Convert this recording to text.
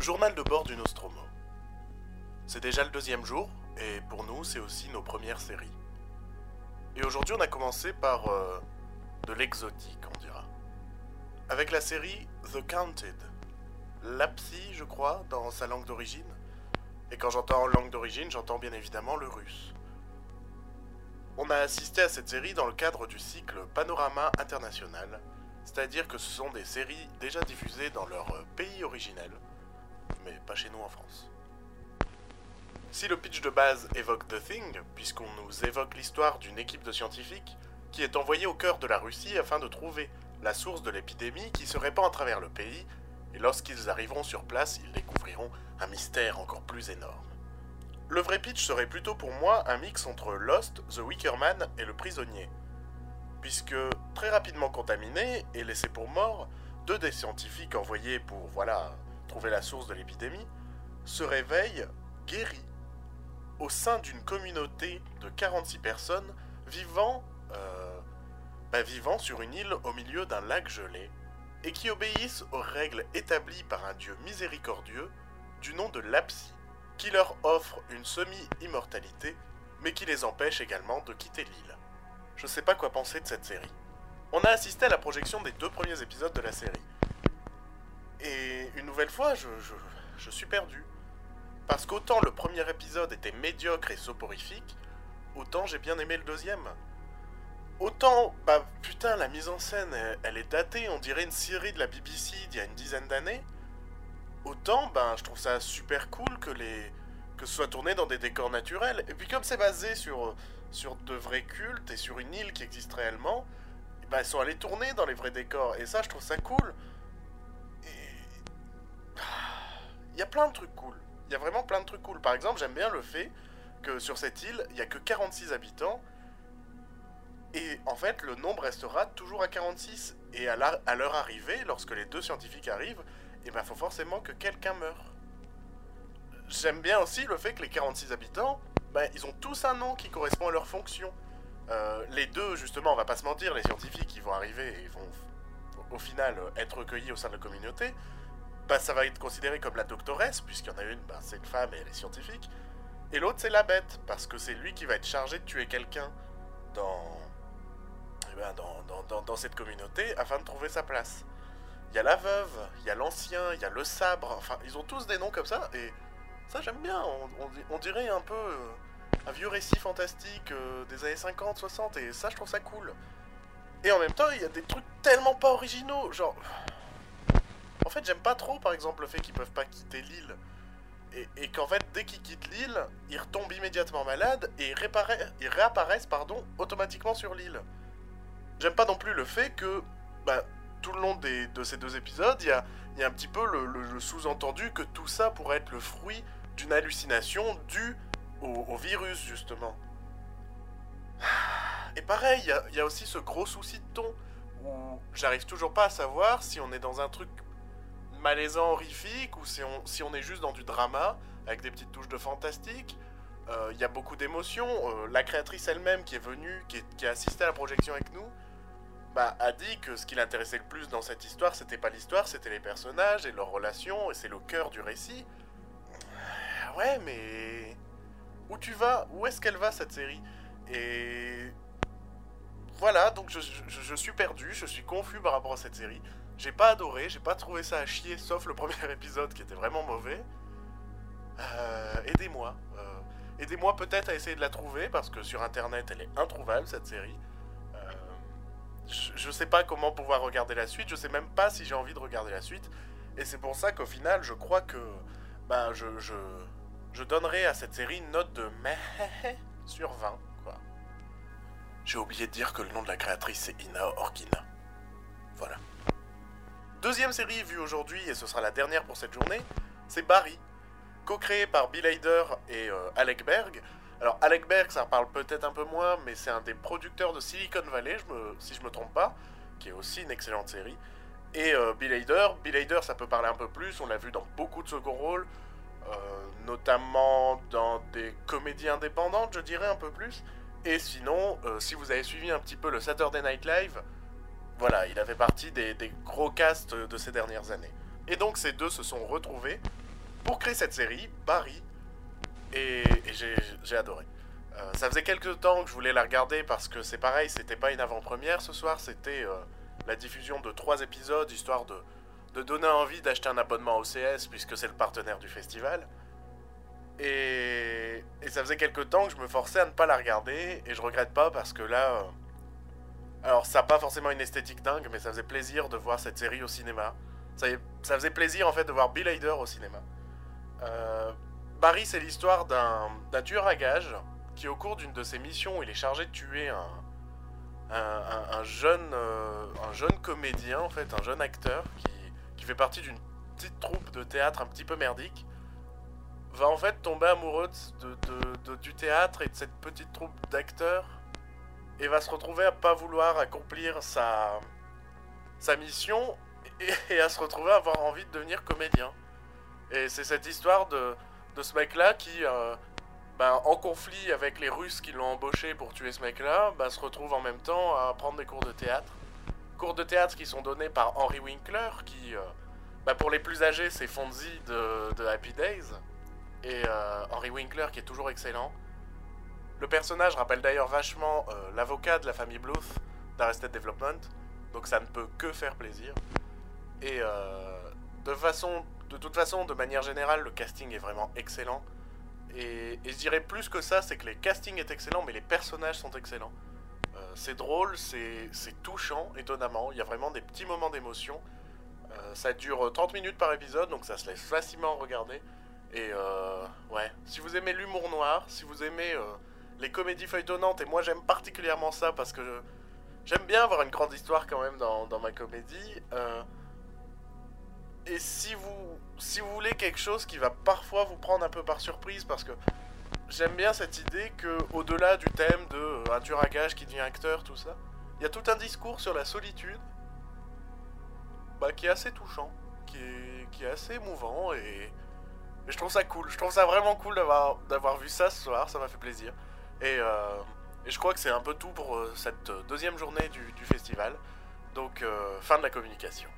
Journal de bord du Nostromo. C'est déjà le deuxième jour, et pour nous, c'est aussi nos premières séries. Et aujourd'hui, on a commencé par euh, de l'exotique, on dira. Avec la série The Counted. L'apsi, je crois, dans sa langue d'origine. Et quand j'entends langue d'origine, j'entends bien évidemment le russe. On a assisté à cette série dans le cadre du cycle Panorama International, c'est-à-dire que ce sont des séries déjà diffusées dans leur euh, pays originel, mais pas chez nous en France. Si le pitch de base évoque The Thing, puisqu'on nous évoque l'histoire d'une équipe de scientifiques qui est envoyée au cœur de la Russie afin de trouver la source de l'épidémie qui se répand à travers le pays, et lorsqu'ils arriveront sur place, ils découvriront un mystère encore plus énorme. Le vrai pitch serait plutôt pour moi un mix entre Lost, The Wicker Man et Le Prisonnier. Puisque, très rapidement contaminés et laissés pour morts, deux des scientifiques envoyés pour, voilà, trouver la source de l'épidémie, se réveillent guéris au sein d'une communauté de 46 personnes vivant, euh, bah, vivant sur une île au milieu d'un lac gelé et qui obéissent aux règles établies par un dieu miséricordieux du nom de Lapsi, qui leur offre une semi-immortalité, mais qui les empêche également de quitter l'île. Je sais pas quoi penser de cette série. On a assisté à la projection des deux premiers épisodes de la série. Et une nouvelle fois, je, suis perdu. Parce qu'autant le premier épisode était médiocre et soporifique, autant j'ai bien aimé le deuxième. Autant, bah putain, la mise en scène, elle, est datée, on dirait une série de la BBC d'il y a une dizaine d'années. Autant, ben, je trouve ça super cool que les que ce soit tourné dans des décors naturels. Et puis comme c'est basé sur de vrais cultes et sur une île qui existe réellement, ben, ils sont allés tourner dans les vrais décors. Et ça, je trouve ça cool. Y a plein de trucs cool. Il y a vraiment plein de trucs cool. Par exemple, j'aime bien le fait que sur cette île, il y a que 46 habitants. Et en fait, le nombre restera toujours à 46. Et à leur arrivée, lorsque les deux scientifiques arrivent, il ben, faut forcément que quelqu'un meure. J'aime bien aussi le fait que les 46 habitants, ben, ils ont tous un nom qui correspond à leur fonction. Euh, les deux, justement, on va pas se mentir, les scientifiques, ils vont arriver et vont, au final, être recueillis au sein de la communauté. Ben, ça va être considéré comme la doctoresse, puisqu'il y en a une, ben, c'est une femme et elle est scientifique. Et l'autre, c'est la bête, parce que c'est lui qui va être chargé de tuer quelqu'un dans, eh ben, dans, dans- cette communauté afin de trouver sa place. Il y a la veuve, il y a l'ancien, il y a le sabre, enfin, ils ont tous des noms comme ça, et ça j'aime bien, on dirait un peu euh, un vieux récit fantastique euh, des années 50, 60, et ça je trouve ça cool. Et en même temps, il y a des trucs tellement pas originaux, genre... En fait, j'aime pas trop, par exemple, le fait qu'ils peuvent pas quitter l'île. Et, qu'en fait, dès qu'ils quittent l'île, ils retombent immédiatement malades et ils, réappara- ils réapparaissent pardon, automatiquement sur l'île. J'aime pas non plus le fait que, bah, tout le long de ces deux épisodes, il y a, un petit peu le, sous-entendu que tout ça pourrait être le fruit d'une hallucination due au, virus, justement. Et pareil, il y y a aussi ce gros souci de ton, où j'arrive toujours pas à savoir si on est dans un truc malaisant, horrifique, ou si on, est juste dans du drama, avec des petites touches de fantastique. Euh, Il y a beaucoup d'émotions. Euh, la créatrice elle-même qui est venue, qui, a assisté à la projection avec nous, bah, a dit que ce qui l'intéressait le plus dans cette histoire, c'était pas l'histoire, c'était les personnages et leurs relations, et c'est le cœur du récit. Ouais, mais où tu vas? Où est-ce qu'elle va cette série? Et voilà, donc je suis perdu, je suis confus par rapport à cette série. J'ai pas adoré, j'ai pas trouvé ça à chier, sauf le premier épisode qui était vraiment mauvais. Euh, aidez-moi. euh, aidez-moi peut-être à essayer de la trouver, parce que sur internet elle est introuvable cette série. Euh, je, je sais pas comment pouvoir regarder la suite, je sais même pas si j'ai envie de regarder la suite. Et c'est pour ça qu'au final, je crois que ben, je, je, donnerai à cette série une note de meh sur 20. Quoi. J'ai oublié de dire que le nom de la créatrice c'est Ina Orkina. Voilà. Deuxième série vue aujourd'hui, et ce sera la dernière pour cette journée, c'est Barry, co-créé par Bill Hader et euh, Alec Berg. Alors Alec Berg, ça parle peut-être un peu moins, mais c'est un des producteurs de Silicon Valley, si je me trompe pas, qui est aussi une excellente série. Et euh, Bill Hader, Bill Hader, ça peut parler un peu plus, on l'a vu dans beaucoup de second rôles, euh, notamment dans des comédies indépendantes, je dirais un peu plus. Et sinon, si vous avez suivi un petit peu le Saturday Night Live, voilà, il a fait partie des, gros casts de ces dernières années. Et donc ces deux se sont retrouvés pour créer cette série, Barry, et, j'ai adoré. Euh, ça faisait quelques temps que je voulais la regarder parce que c'est pareil, c'était pas une avant-première ce soir, c'était euh, la diffusion de trois épisodes histoire de, de donner envie d'acheter un abonnement au CS puisque c'est le partenaire du festival. Et, et ça faisait quelques temps que je me forçais à ne pas la regarder et je regrette pas parce que là. Alors, ça n'a pas forcément une esthétique dingue, mais ça faisait plaisir de voir cette série au cinéma. Ça, ça faisait plaisir en fait de voir Bill Hader au cinéma. Euh, Barry, c'est l'histoire d'un tueur à gages qui, au cours d'une de ses missions il est chargé de tuer un, un, un- un jeune, euh, un jeune comédien, en fait, un jeune acteur qui, qui fait partie d'une petite troupe de théâtre un petit peu merdique, va en fait tomber amoureux de- de- du théâtre et de cette petite troupe d'acteurs et va se retrouver à pas vouloir accomplir sa, sa mission et, à se retrouver à avoir envie de devenir comédien. Et c'est cette histoire de, de ce mec-là qui, euh, ben, en conflit avec les Russes qui l'ont embauché pour tuer ce mec-là, ben, se retrouve en même temps à prendre des cours de théâtre. Cours de théâtre qui sont donnés par Henry Winkler, qui, euh, ben, pour les plus âgés, c'est Fonzie de, de Happy Days. Et euh, Henry Winkler qui est toujours excellent. Le personnage rappelle d'ailleurs vachement euh, l'avocat de la famille Bluth d'Arrested Development, donc ça ne peut que faire plaisir. Et euh, de, toute façon, de manière générale, le casting est vraiment excellent. Et, je dirais plus que ça, c'est que les castings est excellent, mais les personnages sont excellents. Euh, c'est drôle, c'est touchant, étonnamment. Il y a vraiment des petits moments d'émotion. Ça dure 30 minutes par épisode, donc ça se laisse facilement regarder. Et ouais, si vous aimez l'humour noir, si vous aimez les comédies feuilletonnantes, et moi j'aime particulièrement ça parce que j'aime bien avoir une grande histoire quand même dans, ma comédie. euh, et si vous, si vous voulez quelque chose qui va parfois vous prendre un peu par surprise, parce que j'aime bien cette idée que au-delà du thème de euh, un tueur à gages qui devient acteur, tout ça, il y a tout un discours sur la solitude bah, qui est assez touchant, qui est, assez émouvant et, et je trouve ça cool. Je trouve ça vraiment cool d'avoir vu ça ce soir, ça m'a fait plaisir. Et, euh, et je crois que c'est un peu tout pour euh, cette euh, deuxième journée du, festival. Donc, fin de la communication.